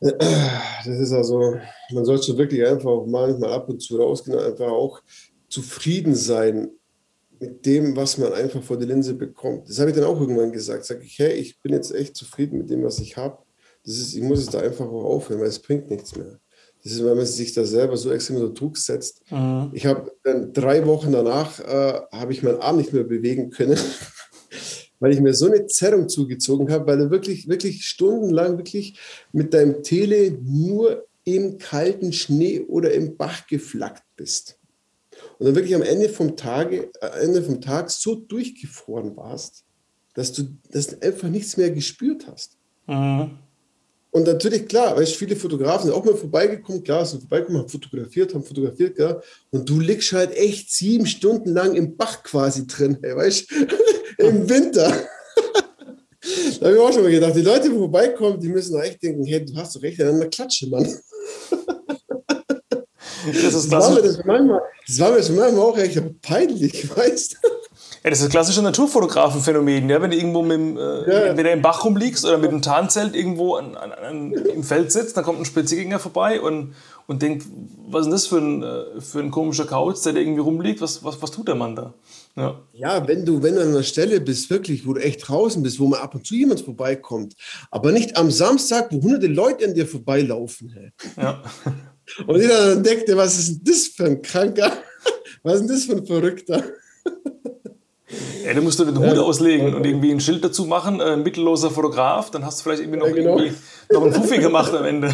[SPEAKER 2] Das ist also, man sollte wirklich einfach manchmal ab und zu rausgehen einfach auch zufrieden sein mit dem, was man einfach vor der Linse bekommt. Das habe ich dann auch irgendwann gesagt. Sage ich, hey, ich bin jetzt echt zufrieden mit dem, was ich habe. Das ist, ich muss es da einfach auch aufhören, weil es bringt nichts mehr. Das ist, wenn man sich da selber so extrem unter Druck setzt. Mhm. Ich habe dann drei Wochen danach, äh, habe ich meinen Arm nicht mehr bewegen können *laughs* weil ich mir so eine Zerrung zugezogen habe, weil du wirklich, wirklich stundenlang wirklich mit deinem Tele nur im kalten Schnee oder im Bach geflackt bist. Und dann wirklich am Ende vom, Tage, äh, Ende vom Tag so durchgefroren warst, dass du, dass du einfach nichts mehr gespürt hast. Mhm. Und natürlich, klar, weißt viele Fotografen sind auch mal vorbeigekommen, klar, sind vorbeigekommen, haben fotografiert, haben fotografiert, ja. Und du liegst halt echt sieben Stunden lang im Bach quasi drin, hey, weißt im Winter. da habe ich auch schon mal gedacht, die Leute, die vorbeikommen, die müssen doch echt denken, hey, du hast doch recht an einer Klatsche, Mann. Das, ist das, war mir das, manchmal, das war mir das manchmal auch echt peinlich, weißt du?
[SPEAKER 1] Ja, das ist ein klassisches Naturfotografenphänomen, ja? wenn du irgendwo mit dem, äh, ja. entweder im Bach rumliegst oder mit dem Tarnzelt irgendwo an, an, an, im Feld sitzt, dann kommt ein Spaziergänger vorbei und, und denkt, was ist denn das für ein, äh, für ein komischer Kauz, der da irgendwie rumliegt, was, was, was tut der Mann da?
[SPEAKER 2] Ja. ja, wenn du, wenn du an einer Stelle bist, wirklich, wo du echt draußen bist, wo mal ab und zu jemand vorbeikommt, aber nicht am Samstag, wo hunderte Leute an dir vorbeilaufen. Hey. Ja. *laughs* Und jeder dann denkt, was ist denn das für ein Kranker? *laughs* Was ist denn das für ein Verrückter?
[SPEAKER 1] Ja, du musst du den Hut ja, auslegen und irgendwie ein Schild dazu machen, äh, mittelloser Fotograf, dann hast du vielleicht irgendwie noch, ja, genau. irgendwie noch einen Fuffi gemacht am Ende.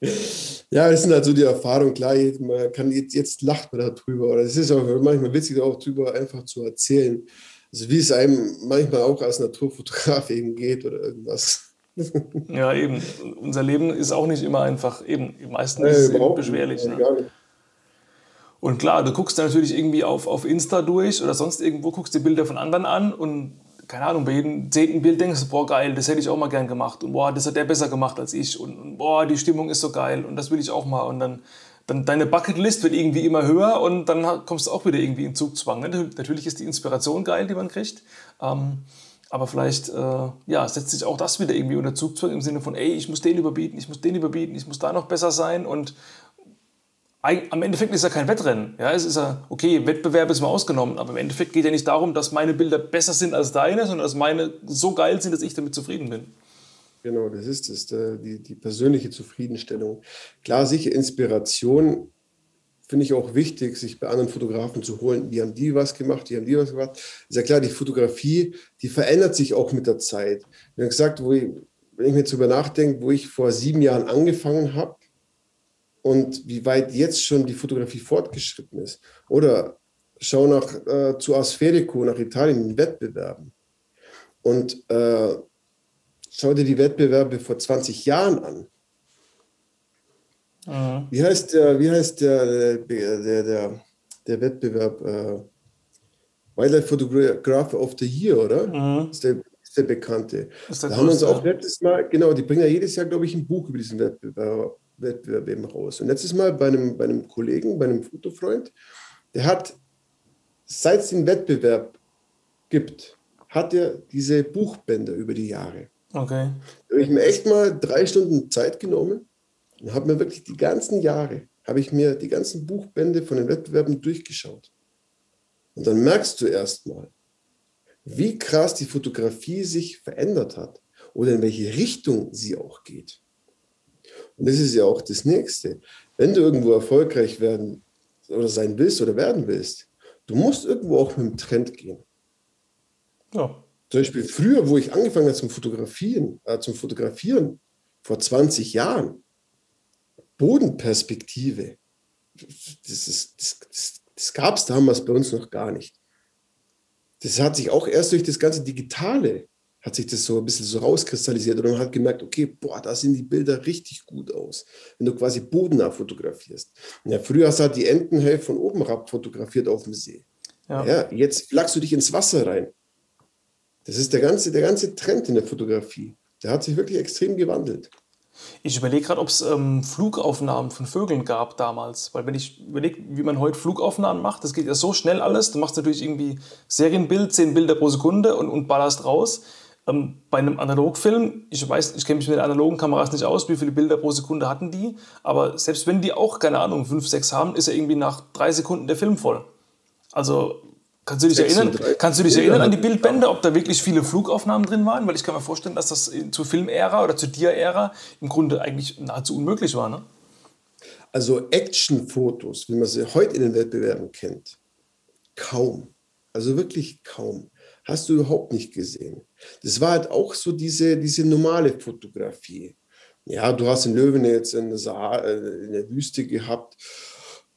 [SPEAKER 1] *laughs*
[SPEAKER 2] ja, das sind halt so die Erfahrungen. Klar, man kann jetzt, jetzt lacht man darüber. Oder es ist auch manchmal witzig, auch darüber einfach zu erzählen. Also wie es einem manchmal auch als Naturfotograf eben geht oder irgendwas. *laughs*
[SPEAKER 1] Ja, eben. Unser Leben ist auch nicht immer einfach, eben, meistens ist es eben beschwerlich. Ne? Und klar, du guckst natürlich irgendwie auf, auf Insta durch oder sonst irgendwo, guckst dir Bilder von anderen an und keine Ahnung, bei jedem zehnten Bild denkst du, boah, geil, das hätte ich auch mal gern gemacht und boah, das hat der besser gemacht als ich und, und boah, die Stimmung ist so geil und das will ich auch mal und dann, dann deine Bucketlist wird irgendwie immer höher und dann kommst du auch wieder irgendwie in Zugzwang. Ne? Natürlich ist die Inspiration geil, die man kriegt, ähm, aber vielleicht äh, ja, setzt sich auch das wieder irgendwie unter Zugzwang im Sinne von, ey, ich muss den überbieten, ich muss den überbieten, ich muss da noch besser sein und am Endeffekt ist ja kein Wettrennen. Ja, es ist ja, okay, Wettbewerb ist mal ausgenommen, aber im Endeffekt geht ja nicht darum, dass meine Bilder besser sind als deine, sondern dass meine so geil sind, dass ich damit zufrieden bin.
[SPEAKER 2] Genau, das ist es, die, die persönliche Zufriedenstellung. Klar, sicher Inspiration finde ich auch wichtig, sich bei anderen Fotografen zu holen. Die haben die was gemacht, die haben die was gemacht. Ist ja klar, die Fotografie, die verändert sich auch mit der Zeit. Wie gesagt, wo ich, wenn ich mir darüber nachdenke, wo ich vor sieben Jahren angefangen habe, und wie weit jetzt schon die Fotografie fortgeschritten ist. Oder schau nach, äh, zu Asferico, nach Italien, in Wettbewerben. Und äh, schau dir die Wettbewerbe vor 20 Jahren an. Mhm. Wie heißt der, wie heißt der, der, der, der Wettbewerb? Äh, Wildlife Photographer of the Year, oder? Mhm. Ist, der, ist der bekannte. Ist der da haben wir uns auch letztes Mal, genau, die bringen ja jedes Jahr, glaube ich, ein Buch über diesen Wettbewerb Wettbewerb eben raus. Und letztes Mal bei einem, bei einem Kollegen, bei einem Fotofreund, der hat, seit es den Wettbewerb gibt, hat er diese Buchbänder über die Jahre. Okay. Da habe ich mir echt mal drei Stunden Zeit genommen und habe mir wirklich die ganzen Jahre, habe ich mir die ganzen Buchbände von den Wettbewerben durchgeschaut. Und dann merkst du erst mal, wie krass die Fotografie sich verändert hat oder in welche Richtung sie auch geht. Und das ist ja auch das Nächste. Wenn du irgendwo erfolgreich werden oder sein willst oder werden willst, du musst irgendwo auch mit dem Trend gehen. Ja. Zum Beispiel früher, wo ich angefangen habe zum Fotografieren, äh, zum Fotografieren, vor 20 Jahren, Bodenperspektive, das, das, das, das gab es damals bei uns noch gar nicht. Das hat sich auch erst durch das ganze Digitale hat sich das so ein bisschen so rauskristallisiert und man hat gemerkt, okay, boah, da sehen die Bilder richtig gut aus, wenn du quasi bodennah fotografierst. Ja, früher hast du halt die Entenhälfte von oben herab fotografiert auf dem See. Ja. ja. jetzt flachst du dich ins Wasser rein. Das ist der ganze, der ganze Trend in der Fotografie. Der hat sich wirklich extrem gewandelt.
[SPEAKER 1] Ich überlege gerade, ob es ähm, Flugaufnahmen von Vögeln gab damals. Weil wenn ich überlege, wie man heute Flugaufnahmen macht, das geht ja so schnell alles. Du machst natürlich irgendwie Serienbild, zehn Bilder pro Sekunde und, und ballerst raus. Ähm, bei einem Analogfilm, ich weiß, ich kenne mich mit den analogen Kameras nicht aus, wie viele Bilder pro Sekunde hatten die, aber selbst wenn die auch, keine Ahnung, 5, 6 haben, ist ja irgendwie nach drei Sekunden der Film voll. Also kannst du dich erinnern, kannst du dich erinnern an die Bildbände, ob da wirklich viele Flugaufnahmen drin waren? Weil ich kann mir vorstellen, dass das zur Filmära oder zur Dia-Ära im Grunde eigentlich nahezu unmöglich war. Ne?
[SPEAKER 2] Also Actionfotos, wie man sie heute in den Wettbewerben kennt, kaum. Also wirklich kaum hast du überhaupt nicht gesehen. Das war halt auch so diese, diese normale Fotografie. Ja, du hast den Löwen jetzt in der, Sa äh, in der Wüste gehabt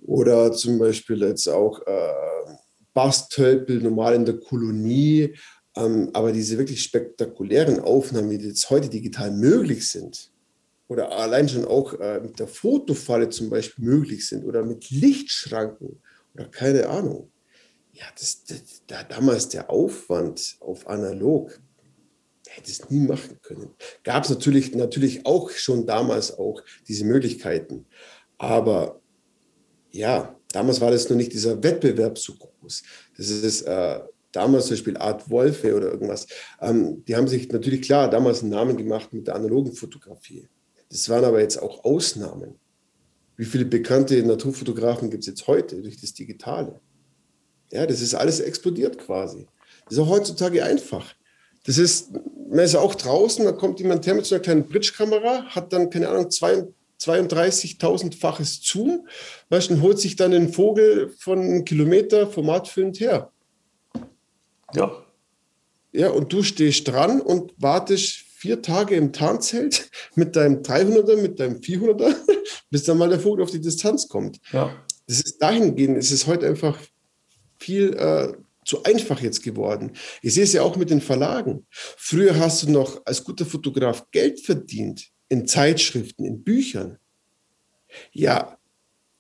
[SPEAKER 2] oder zum Beispiel jetzt auch äh, Bastölpel normal in der Kolonie. Ähm, aber diese wirklich spektakulären Aufnahmen, die jetzt heute digital möglich sind, oder allein schon auch äh, mit der Fotofalle zum Beispiel möglich sind oder mit Lichtschranken oder keine Ahnung. Ja, das, das, da damals der Aufwand auf analog, hätte es nie machen können. Gab es natürlich, natürlich auch schon damals auch diese Möglichkeiten. Aber ja, damals war das noch nicht dieser Wettbewerb so groß. Das ist äh, damals zum Beispiel Art Wolfe oder irgendwas. Ähm, die haben sich natürlich klar damals einen Namen gemacht mit der analogen Fotografie. Das waren aber jetzt auch Ausnahmen. Wie viele bekannte Naturfotografen gibt es jetzt heute durch das Digitale? Ja, das ist alles explodiert quasi. Das ist auch heutzutage einfach. Das ist, man ist auch draußen, da kommt jemand her mit so einer kleinen Bridge-Kamera, hat dann, keine Ahnung, 32.000-faches Zoom, weißt, und holt sich dann den Vogel von einem Kilometer formatfüllend her. Ja. Ja, und du stehst dran und wartest vier Tage im Tarnzelt *laughs* mit deinem 300er, mit deinem 400er, *laughs* bis dann mal der Vogel auf die Distanz kommt. Ja. Das ist dahingehend, es ist heute einfach viel äh, zu einfach jetzt geworden. Ich sehe es ja auch mit den Verlagen. Früher hast du noch als guter Fotograf Geld verdient in Zeitschriften, in Büchern. Ja,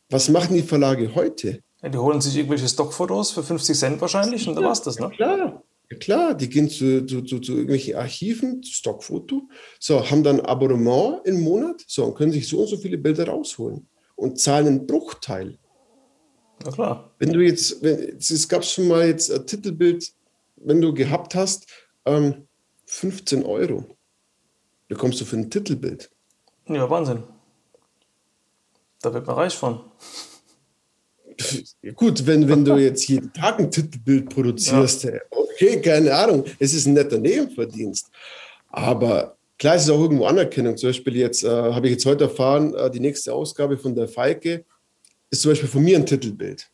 [SPEAKER 2] was machen die Verlage heute?
[SPEAKER 1] Ja, die holen sich irgendwelche Stockfotos für 50 Cent wahrscheinlich und ja, da war's das, ne?
[SPEAKER 2] Klar. Ja, klar, die gehen zu, zu, zu, zu irgendwelchen Archiven, Stockfoto, so, haben dann ein Abonnement im Monat, so, und können sich so und so viele Bilder rausholen und zahlen einen Bruchteil.
[SPEAKER 1] Na klar.
[SPEAKER 2] Wenn du jetzt, wenn, es gab schon mal jetzt ein Titelbild, wenn du gehabt hast, ähm, 15 Euro bekommst du für ein Titelbild.
[SPEAKER 1] Ja, Wahnsinn. Da wird man reich von.
[SPEAKER 2] Ja, gut, wenn, wenn du jetzt jeden Tag ein Titelbild produzierst, ja. okay, keine Ahnung, es ist ein netter Nebenverdienst. Aber klar, es ist auch irgendwo Anerkennung. Zum Beispiel jetzt äh, habe ich jetzt heute erfahren, äh, die nächste Ausgabe von der Falke ist zum Beispiel von mir ein Titelbild.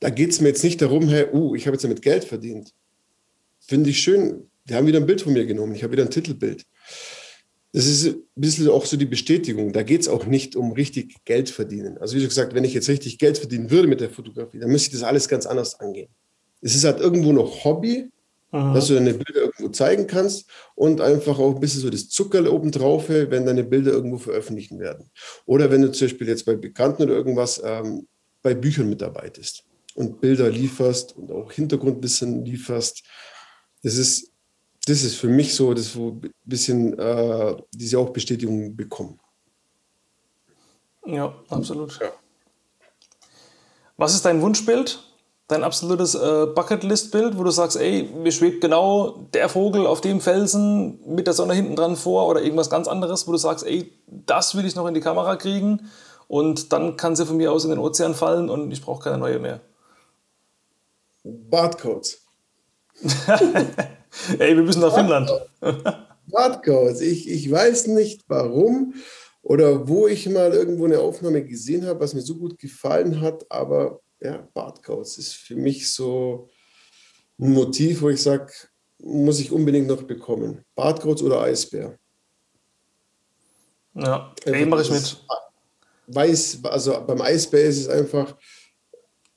[SPEAKER 2] Da geht es mir jetzt nicht darum, hey, uh, ich habe jetzt damit Geld verdient. Finde ich schön. Die haben wieder ein Bild von mir genommen. Ich habe wieder ein Titelbild. Das ist ein bisschen auch so die Bestätigung. Da geht es auch nicht um richtig Geld verdienen. Also wie gesagt, wenn ich jetzt richtig Geld verdienen würde mit der Fotografie, dann müsste ich das alles ganz anders angehen. Es ist halt irgendwo noch Hobby, Aha. dass du deine Bilder irgendwo zeigen kannst und einfach auch ein bisschen so das Zuckerl oben drauf, wenn deine Bilder irgendwo veröffentlichen werden. Oder wenn du zum Beispiel jetzt bei Bekannten oder irgendwas ähm, bei Büchern mitarbeitest und Bilder lieferst und auch Hintergrundwissen lieferst. Das ist, das ist für mich so, dass wo ein bisschen äh, diese auch Bestätigung bekommen.
[SPEAKER 1] Ja, absolut. Ja. Was ist dein Wunschbild? Dein absolutes äh, Bucketlist-Bild, wo du sagst, ey, mir schwebt genau der Vogel auf dem Felsen mit der Sonne hinten dran vor oder irgendwas ganz anderes, wo du sagst, ey, das will ich noch in die Kamera kriegen und dann kann sie von mir aus in den Ozean fallen und ich brauche keine neue mehr.
[SPEAKER 2] Bartcodes. *laughs*
[SPEAKER 1] ey, wir müssen nach Finnland.
[SPEAKER 2] Bartcodes. Ich, ich weiß nicht warum oder wo ich mal irgendwo eine Aufnahme gesehen habe, was mir so gut gefallen hat, aber ja, Bartcoats ist für mich so ein Motiv, wo ich sage, muss ich unbedingt noch bekommen. Bartcoats oder Eisbär.
[SPEAKER 1] Ja, den mache ich mit.
[SPEAKER 2] Weiß, also beim Eisbär ist es einfach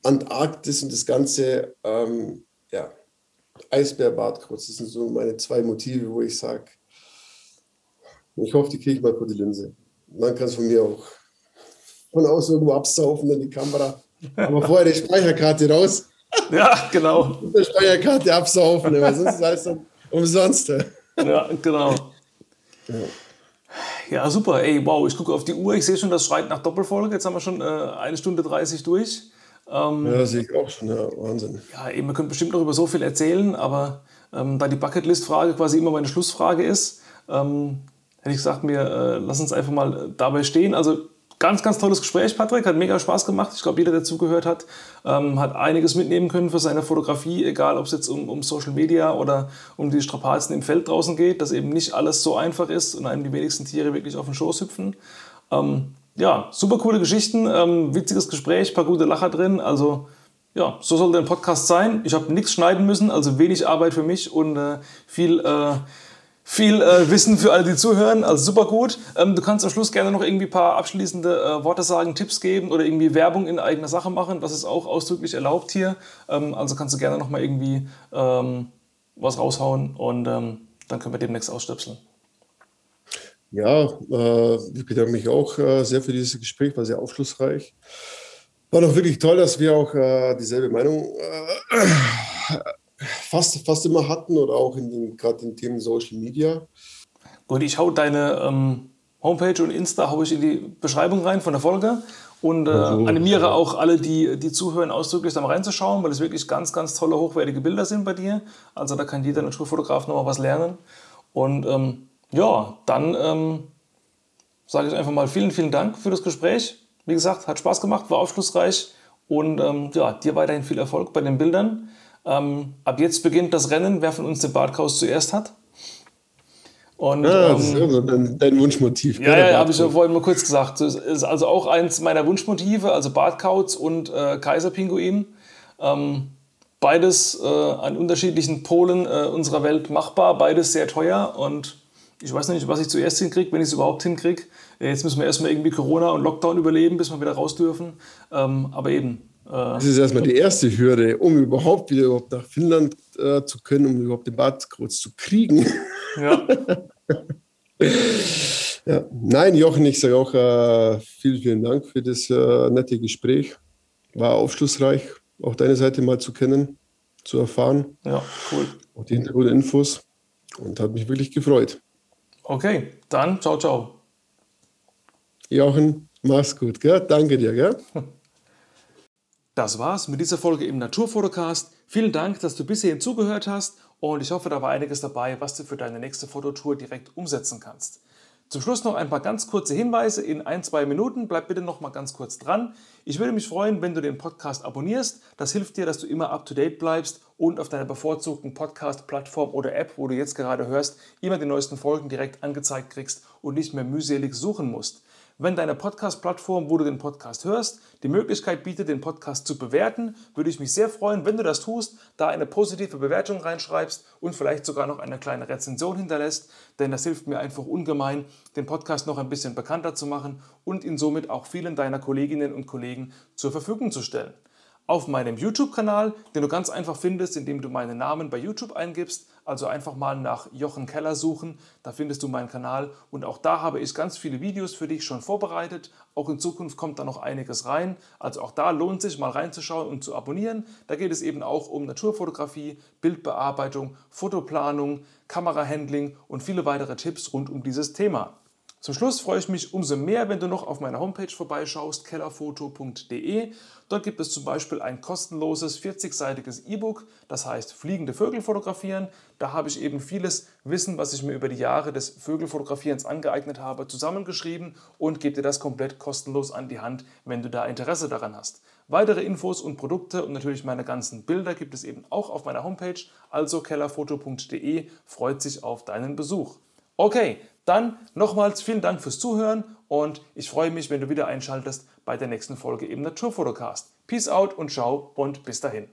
[SPEAKER 2] Antarktis und das Ganze, ähm, ja, Eisbär, Bartcoats, das sind so meine zwei Motive, wo ich sage, ich hoffe, die kriege ich mal vor die Linse. Man kann es von mir auch von außen irgendwo absaufen in die Kamera. Aber vorher die Speicherkarte raus. *laughs*
[SPEAKER 1] Ja, genau.
[SPEAKER 2] Und die Speicherkarte absaufen, weil sonst ist alles dann umsonst.
[SPEAKER 1] Ja, genau. Ja. ja. super. Ey, wow, ich gucke auf die Uhr. Ich sehe schon, das schreit nach Doppelfolge. Jetzt haben wir schon äh, eine Stunde 30 durch.
[SPEAKER 2] Ähm, ja, sehe ich auch schon. Ja, Wahnsinn.
[SPEAKER 1] Ja, eben, man könnte bestimmt noch über so viel erzählen, aber ähm, da die Bucketlist-Frage quasi immer meine Schlussfrage ist, ähm, hätte ich gesagt, mir, äh, lass uns einfach mal dabei stehen. Also Ganz, ganz tolles Gespräch, Patrick. Hat mega Spaß gemacht. Ich glaube, jeder, der zugehört hat, ähm, hat einiges mitnehmen können für seine Fotografie, egal ob es jetzt um, um Social Media oder um die Strapazen im Feld draußen geht, dass eben nicht alles so einfach ist und einem die wenigsten Tiere wirklich auf den Schoß hüpfen. Ähm, ja, super coole Geschichten, ähm, witziges Gespräch, paar gute Lacher drin. Also ja, so sollte ein Podcast sein. Ich habe nichts schneiden müssen, also wenig Arbeit für mich und äh, viel äh, viel äh, Wissen für alle, die zuhören. Also super gut. Ähm, du kannst am Schluss gerne noch irgendwie ein paar abschließende äh, Worte sagen, Tipps geben oder irgendwie Werbung in eigener Sache machen. Das ist auch ausdrücklich erlaubt hier. Ähm, also kannst du gerne noch mal irgendwie ähm, was raushauen und ähm, dann können wir demnächst ausstöpseln.
[SPEAKER 2] Ja, äh, ich bedanke mich auch äh, sehr für dieses Gespräch, war sehr aufschlussreich. War doch wirklich toll, dass wir auch äh, dieselbe Meinung äh, fast, fast immer hatten oder auch in den, gerade in Themen Social Media.
[SPEAKER 1] Gut, ich hau deine ähm, Homepage und Insta hau ich in die Beschreibung rein von der Folge und äh, also, animiere ja. auch alle, die, die zuhören, ausdrücklich da mal reinzuschauen, weil es wirklich ganz, ganz tolle, hochwertige Bilder sind bei dir. Also da kann jeder Naturfotograf nochmal was lernen. Und ähm, ja, dann ähm, sage ich einfach mal vielen, vielen Dank für das Gespräch. Wie gesagt, hat Spaß gemacht, war aufschlussreich und ähm, ja, dir weiterhin viel Erfolg bei den Bildern. Ähm, ab jetzt beginnt das Rennen, wer von uns den Bartkaus zuerst hat.
[SPEAKER 2] Und, ja, das ähm, ist dein, dein Wunschmotiv.
[SPEAKER 1] Ja, ja, habe ich ja vorhin mal kurz gesagt. Das ist also auch eins meiner Wunschmotive, also Bartkauz und äh, Kaiserpinguin. Ähm, beides äh, an unterschiedlichen Polen äh, unserer Welt machbar, beides sehr teuer und ich weiß nicht, was ich zuerst hinkriege, wenn ich es überhaupt hinkriege. Jetzt müssen wir erstmal irgendwie Corona und Lockdown überleben, bis wir wieder raus dürfen. Ähm, aber eben.
[SPEAKER 2] Äh, das ist erstmal die erste Hürde, um überhaupt wieder überhaupt nach Finnland äh, zu können, um überhaupt den Bartkreuz zu kriegen. Ja. *laughs* ja. Nein, Jochen, ich sage auch äh, vielen, vielen Dank für das äh, nette Gespräch. War aufschlussreich, auch deine Seite mal zu kennen, zu erfahren.
[SPEAKER 1] Ja, cool.
[SPEAKER 2] Auch die Hintergrundinfos. Und hat mich wirklich gefreut.
[SPEAKER 1] Okay, dann ciao, ciao.
[SPEAKER 2] Jochen, mach's gut, gell? Danke dir, gell? *laughs*
[SPEAKER 1] Das war's mit dieser Folge im Naturfotocast. Vielen Dank, dass du bis hierhin zugehört hast und ich hoffe, da war einiges dabei, was du für deine nächste Fototour direkt umsetzen kannst. Zum Schluss noch ein paar ganz kurze Hinweise in ein, zwei Minuten. Bleib bitte noch mal ganz kurz dran. Ich würde mich freuen, wenn du den Podcast abonnierst. Das hilft dir, dass du immer up to date bleibst und auf deiner bevorzugten Podcast-Plattform oder App, wo du jetzt gerade hörst, immer die neuesten Folgen direkt angezeigt kriegst und nicht mehr mühselig suchen musst wenn deine Podcast-Plattform, wo du den Podcast hörst, die Möglichkeit bietet, den Podcast zu bewerten, würde ich mich sehr freuen, wenn du das tust, da eine positive Bewertung reinschreibst und vielleicht sogar noch eine kleine Rezension hinterlässt, denn das hilft mir einfach ungemein, den Podcast noch ein bisschen bekannter zu machen und ihn somit auch vielen deiner Kolleginnen und Kollegen zur Verfügung zu stellen auf meinem YouTube-Kanal, den du ganz einfach findest, indem du meinen Namen bei YouTube eingibst. Also einfach mal nach Jochen Keller suchen, da findest du meinen Kanal und auch da habe ich ganz viele Videos für dich schon vorbereitet. Auch in Zukunft kommt da noch einiges rein. Also auch da lohnt sich mal reinzuschauen und zu abonnieren. Da geht es eben auch um Naturfotografie, Bildbearbeitung, Fotoplanung, Kamerahandling und viele weitere Tipps rund um dieses Thema. Zum Schluss freue ich mich umso mehr, wenn du noch auf meiner Homepage vorbeischaust, kellerfoto.de. Dort gibt es zum Beispiel ein kostenloses 40-seitiges E-Book, das heißt Fliegende Vögel fotografieren. Da habe ich eben vieles Wissen, was ich mir über die Jahre des Vögelfotografierens angeeignet habe, zusammengeschrieben und gebe dir das komplett kostenlos an die Hand, wenn du da Interesse daran hast. Weitere Infos und Produkte und natürlich meine ganzen Bilder gibt es eben auch auf meiner Homepage, also kellerfoto.de, freut sich auf deinen Besuch. Okay, dann nochmals vielen Dank fürs Zuhören und ich freue mich, wenn du wieder einschaltest bei der nächsten Folge im Naturfotocast. Peace out und ciao und bis dahin.